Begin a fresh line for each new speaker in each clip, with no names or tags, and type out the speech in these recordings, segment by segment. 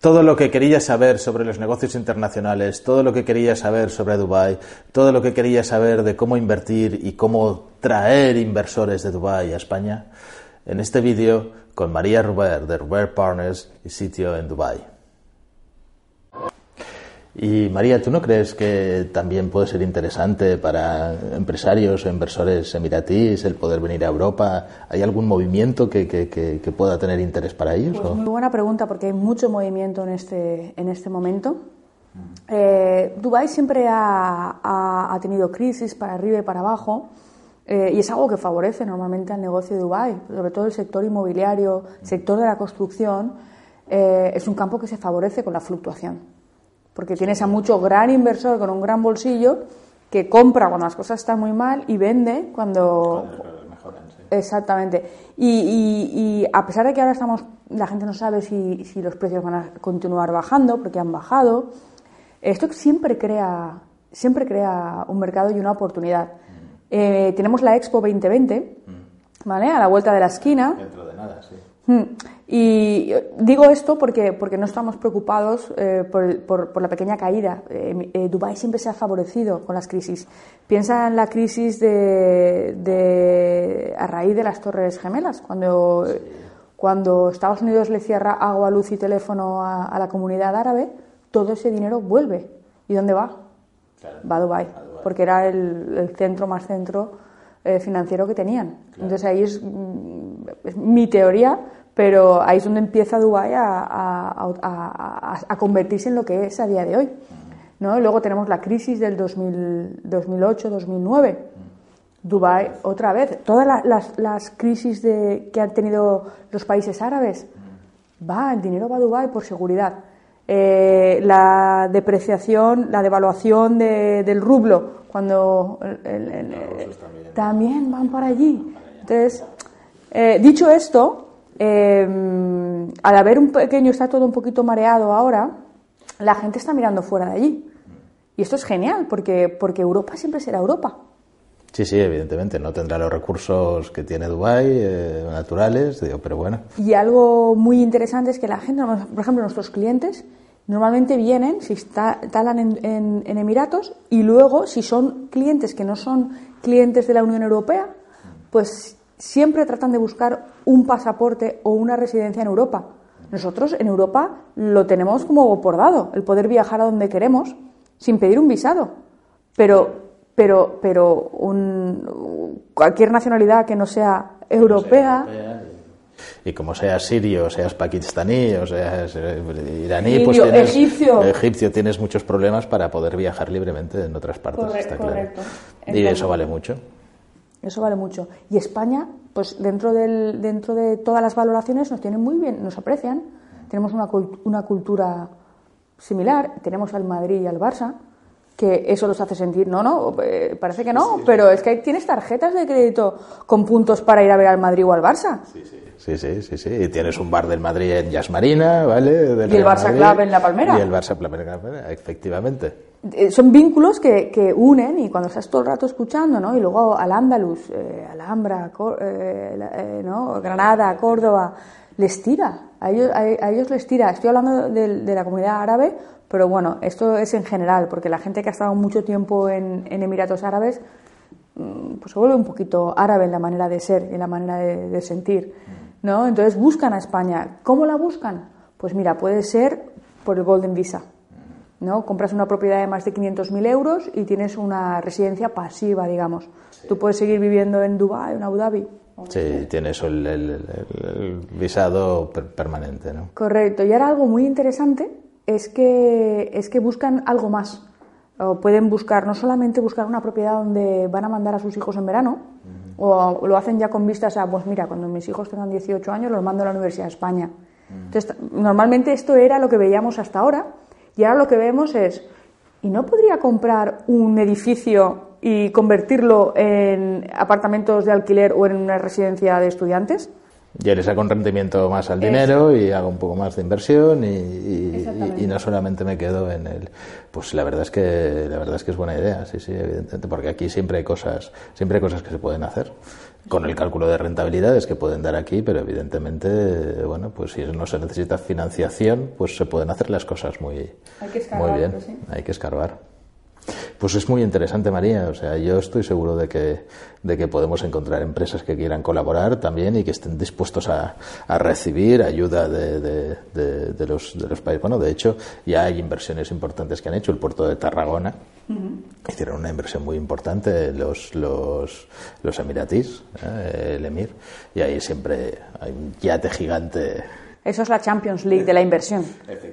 todo lo que quería saber sobre los negocios internacionales, todo lo que quería saber sobre Dubai, todo lo que quería saber de cómo invertir y cómo traer inversores de Dubai a España, en este vídeo con María Ruber de Ruber Partners y sitio en Dubai. Y María, ¿tú no crees que también puede ser interesante para empresarios o inversores emiratíes el poder venir a Europa? ¿Hay algún movimiento que, que, pueda tener interés para ellos?
Pues muy buena pregunta porque hay mucho movimiento en este, en este momento. Eh, Dubái siempre ha, ha, tenido crisis para arriba y para abajo eh, y es algo que favorece normalmente al negocio de Dubái, sobre todo el sector inmobiliario, sector de la construcción. Eh, es un campo que se favorece con la fluctuación porque tienes a mucho gran inversor con un gran bolsillo que compra cuando las cosas están muy mal y vende cuando... Exactamente. Y, a pesar de que ahora estamos, la gente no sabe si, los precios van a continuar bajando, porque han bajado, esto siempre crea, siempre crea un mercado y una oportunidad. Mm. Eh, tenemos la Expo 2020, mm. ¿vale? A la vuelta de la esquina.
Dentro de nada, sí.
Mm. Y digo esto porque, porque no estamos preocupados eh, por, por, la pequeña caída. Eh, eh, Dubái siempre se ha favorecido con las crisis. Piensa en la crisis de, de a raíz de las Torres Gemelas, cuando, cuando Estados Unidos le cierra agua, luz y teléfono a, la comunidad árabe, todo ese dinero vuelve. ¿Y dónde va? Va a Dubái, porque era el, centro más centro financiero que tenían. Entonces ahí es, mm, es mi teoría pero ahí es donde empieza Dubái a, convertirse en lo que es a día de hoy. ¿no? luego tenemos la crisis del 2008-2009. Dubái, otra vez, todas las, crisis de, que han tenido los países árabes, va, el dinero va a Dubái por seguridad. Eh, la depreciación, la devaluación del rublo, cuando también. van para allí. Entonces, eh, dicho esto, eh, al haber un pequeño, está todo un poquito mareado ahora, la gente está mirando fuera de allí. Y esto es genial, porque, porque Europa siempre será Europa.
Sí, sí, evidentemente, no tendrá los recursos que tiene Dubái, eh, naturales, digo, pero bueno.
Y algo muy interesante es que la gente, por ejemplo, nuestros clientes, normalmente vienen, si instalan en, en Emiratos, y luego, si son clientes que no son clientes de la Unión Europea, pues siempre tratan de buscar un pasaporte o una residencia en Europa. Nosotros en Europa lo tenemos como por dado, el poder viajar a donde queremos sin pedir un visado. Pero, pero, pero cualquier nacionalidad que no sea europea.
y como seas sirio, seas pakistaní, o seas eh, iraní, pues tienes,
egipcio.
egipcio, tienes muchos problemas para poder viajar libremente en otras partes, está claro. Y eso vale mucho.
Eso vale mucho. Y España, pues dentro, del, dentro de todas las valoraciones nos tienen muy bien, nos aprecian. Tenemos una, una cultura similar, tenemos al Madrid y al Barça, que eso los hace sentir, no, no, eh, parece que no, pero es que tienes tarjetas de crédito con puntos para ir a ver al Madrid o al Barça.
Sí, sí. Sí, sí, sí, sí. Y tienes un bar del Madrid en Yasmarina, ¿vale?
y el Barça Club en La Palmera.
Y el Barça Club en La Palmera, efectivamente.
Eh, son vínculos que, que, unen y cuando estás todo el rato escuchando, ¿no? Y luego al Andaluz, eh, Alhambra, eh, eh, ¿no? Granada, Córdoba, les tira. A ellos, a, ellos les tira. Estoy hablando de, de, la comunidad árabe, pero bueno, esto es en general, porque la gente que ha estado mucho tiempo en, en Emiratos Árabes, mm, pues se vuelve un poquito árabe en la manera de ser, en la manera de, de sentir, ¿no? Entonces buscan a España. ¿Cómo la buscan? Pues mira, puede ser por el Golden Visa. ¿no? Compras una propiedad de más de 500.000 euros y tienes una residencia pasiva, digamos. Tú puedes seguir viviendo en Dubái, en Abu Dhabi.
Sí, tienes el, visado permanente, ¿no?
Correcto. Y ahora algo muy interesante es que, es que buscan algo más. O pueden buscar, no solamente buscar una propiedad donde van a mandar a sus hijos en verano, o lo hacen ya con vistas a, pues mira, cuando mis hijos tengan 18 años los mando a la Universidad de España. Entonces, normalmente esto era lo que veíamos hasta ahora, y ahora lo que vemos es, ¿y no podría comprar un edificio y convertirlo en apartamentos de alquiler o en una residencia de estudiantes?
Ya le saco un rendimiento más al dinero y hago un poco más de inversión y, no solamente me quedo en el pues la verdad es que la verdad es que es buena idea sí sí evidentemente porque aquí siempre hay cosas siempre hay cosas que se pueden hacer con el cálculo de rentabilidades que pueden dar aquí, pero evidentemente, bueno, pues si no se necesita financiación, pues se pueden hacer las cosas muy, muy bien. Hay que escarbar. Pues es muy interesante, María. O sea, yo estoy seguro de que, de que podemos encontrar empresas que quieran colaborar también y que estén dispuestos a, a recibir ayuda de, de, de, los, de los países. Bueno, de hecho, ya hay inversiones importantes que han hecho. El puerto de Tarragona hicieron una inversión muy importante los, los, los emiratíes, ¿eh? el emir, y ahí siempre hay un yate gigante
eso es la Champions League de la inversión.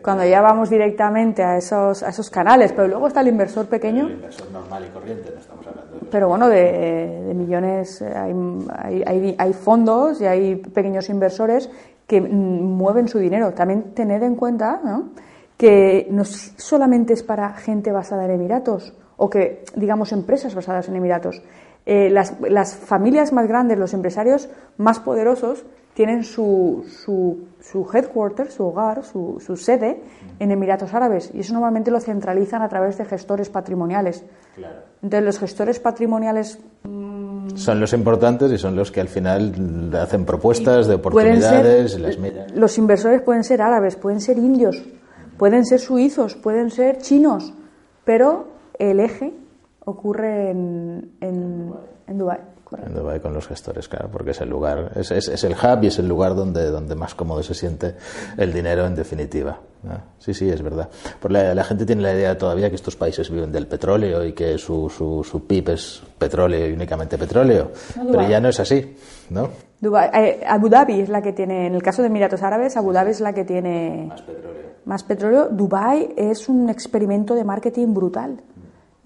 Cuando ya vamos directamente a esos, a esos canales, pero luego está el inversor pequeño.
El inversor normal y corriente, no estamos hablando de
Pero bueno, de, millones, eh, hay, hay, hay, fondos y hay pequeños inversores que mueven su dinero. También tened en cuenta que no solamente es para gente basada en Emiratos o que, digamos, empresas basadas en Emiratos. Eh, las, las familias más grandes, los empresarios más poderosos, tienen su, su, su headquarter, su hogar, su, su, sede en Emiratos Árabes y eso normalmente lo centralizan a través de gestores patrimoniales. Claro. Entonces los gestores patrimoniales
mm, son los importantes y son los que al final hacen propuestas de oportunidades.
Los inversores pueden ser árabes, pueden ser indios, pueden ser suizos, pueden ser chinos, pero el eje ocurre en, en, en Dubái
con los gestores, claro, porque es el lugar, es, es, el hub y es el lugar donde, donde más cómodo se siente el dinero en definitiva. Sí, sí, es verdad. Porque la, gente tiene la idea todavía que estos países viven del petróleo y que su, su, su PIB es petróleo y únicamente petróleo, pero ya no es así, ¿no?
Eh, Abu Dhabi es la que tiene, en el caso de Emiratos Árabes, Abu Dhabi es la que tiene
más petróleo.
Más petróleo. Dubai es un experimento de marketing brutal.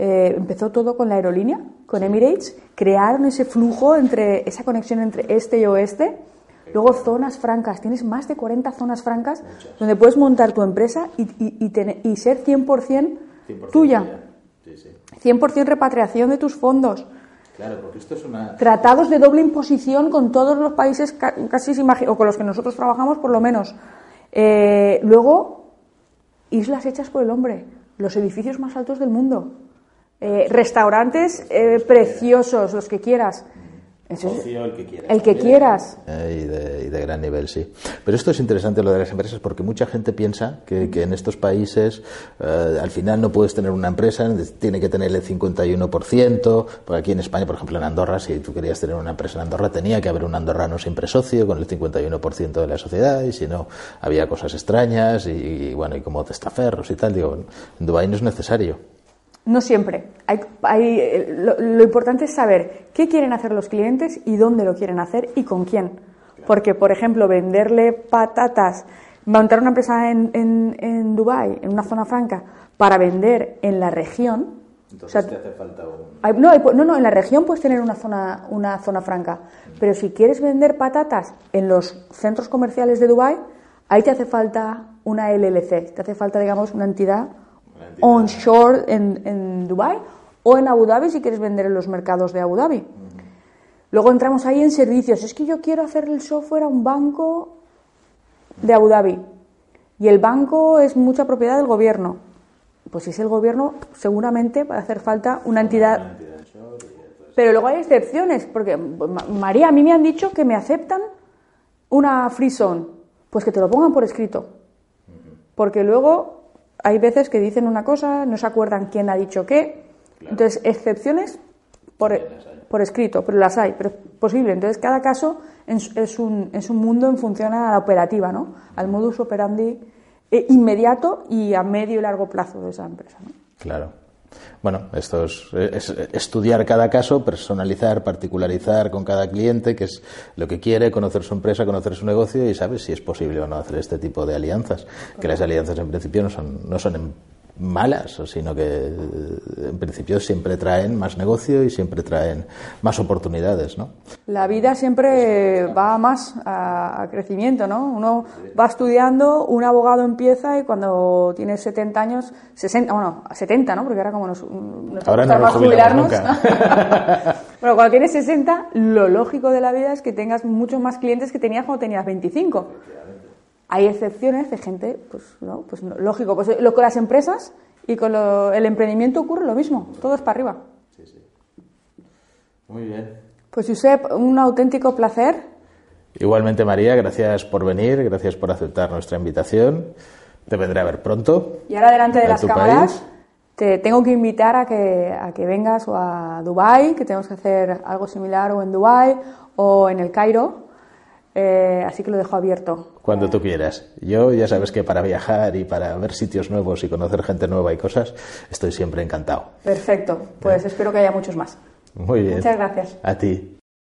Eh, empezó todo con la aerolínea, con Emirates, crearon ese flujo entre esa conexión entre este y oeste. Luego zonas francas, tienes más de 40 zonas francas donde puedes montar tu empresa y, y, ser 100%, tuya. 100% repatriación de tus fondos.
Claro, porque esto es una...
Tratados de doble imposición con todos los países, casi o con los que nosotros trabajamos por lo menos. Eh, luego, islas hechas por el hombre, los edificios más altos del mundo. Eh, restaurantes eh, preciosos, los que quieras.
el que quieras.
El que quieras.
Eh, y, de, gran nivel, sí. Pero esto es interesante lo de las empresas porque mucha gente piensa que, en estos países al final no puedes tener una empresa, tiene que tener el 51%. Por aquí en España, por ejemplo, en Andorra, si tú querías tener una empresa en Andorra, tenía que haber un andorrano siempre socio con el 51% de la sociedad y si no, había cosas extrañas y, bueno, y como testaferros y tal. Digo, en Dubái no es necesario.
No siempre. Hay, lo, importante es saber qué quieren hacer los clientes y dónde lo quieren hacer y con quién. Porque, por ejemplo, venderle patatas, montar una empresa en, en, en Dubái, en una zona franca, para vender en la región.
Entonces te hace falta
un... no, no, no, en la región puedes tener una zona, una zona franca. Pero si quieres vender patatas en los centros comerciales de Dubái, ahí te hace falta una LLC, te hace falta, digamos, una entidad onshore en, en Dubai o en Abu Dhabi si quieres vender en los mercados de Abu Dhabi. Luego entramos ahí en servicios. Es que yo quiero hacer el software a un banco de Abu Dhabi y el banco es mucha propiedad del gobierno. Pues si es el gobierno, seguramente va a hacer falta una entidad. Pero luego hay excepciones, porque María, a mí me han dicho que me aceptan una free zone. Pues que te lo pongan por escrito. Porque luego hay veces que dicen una cosa, no se acuerdan quién ha dicho qué. Entonces, excepciones por, por, escrito, pero las hay, pero es posible. Entonces, cada caso es un, es un mundo en función a la operativa, ¿no? Al modus operandi eh, inmediato y a medio y largo plazo de esa empresa. ¿no?
Claro. Bueno, esto es, estudiar cada caso, personalizar, particularizar con cada cliente, que es lo que quiere, conocer su empresa, conocer su negocio y sabes si es posible o no hacer este tipo de alianzas. Que las alianzas en principio no son, no son malas, sino que en principio siempre traen más negocio y siempre traen más oportunidades, ¿no?
La vida siempre va más a, crecimiento, ¿no? Uno va estudiando, un abogado empieza y cuando tiene 70 años, 60, bueno, 70, ¿no? Porque ahora como nos,
ahora no nos jubilarnos.
bueno, cuando tienes 60, lo lógico de la vida es que tengas muchos más clientes que tenías cuando tenías 25. Hay excepciones de gente, pues, ¿no? pues lógico, pues lo, con las empresas y con el emprendimiento ocurre lo mismo, todo es para arriba.
Sí, sí. Muy bien.
Pues Josep, un auténtico placer.
Igualmente María, gracias por venir, gracias por aceptar nuestra invitación. Te vendré a ver pronto.
Y ahora delante de las cámaras
país.
te tengo que invitar a que, a que vengas o a Dubai, que tenemos que hacer algo similar o en Dubai o en el Cairo. Eh, así que lo dejo abierto.
Cuando tú quieras. Yo ya sabes que para viajar y para ver sitios nuevos y conocer gente nueva y cosas, estoy siempre encantado.
Perfecto. Pues espero que haya muchos más.
Muy bien.
Muchas gracias.
A ti.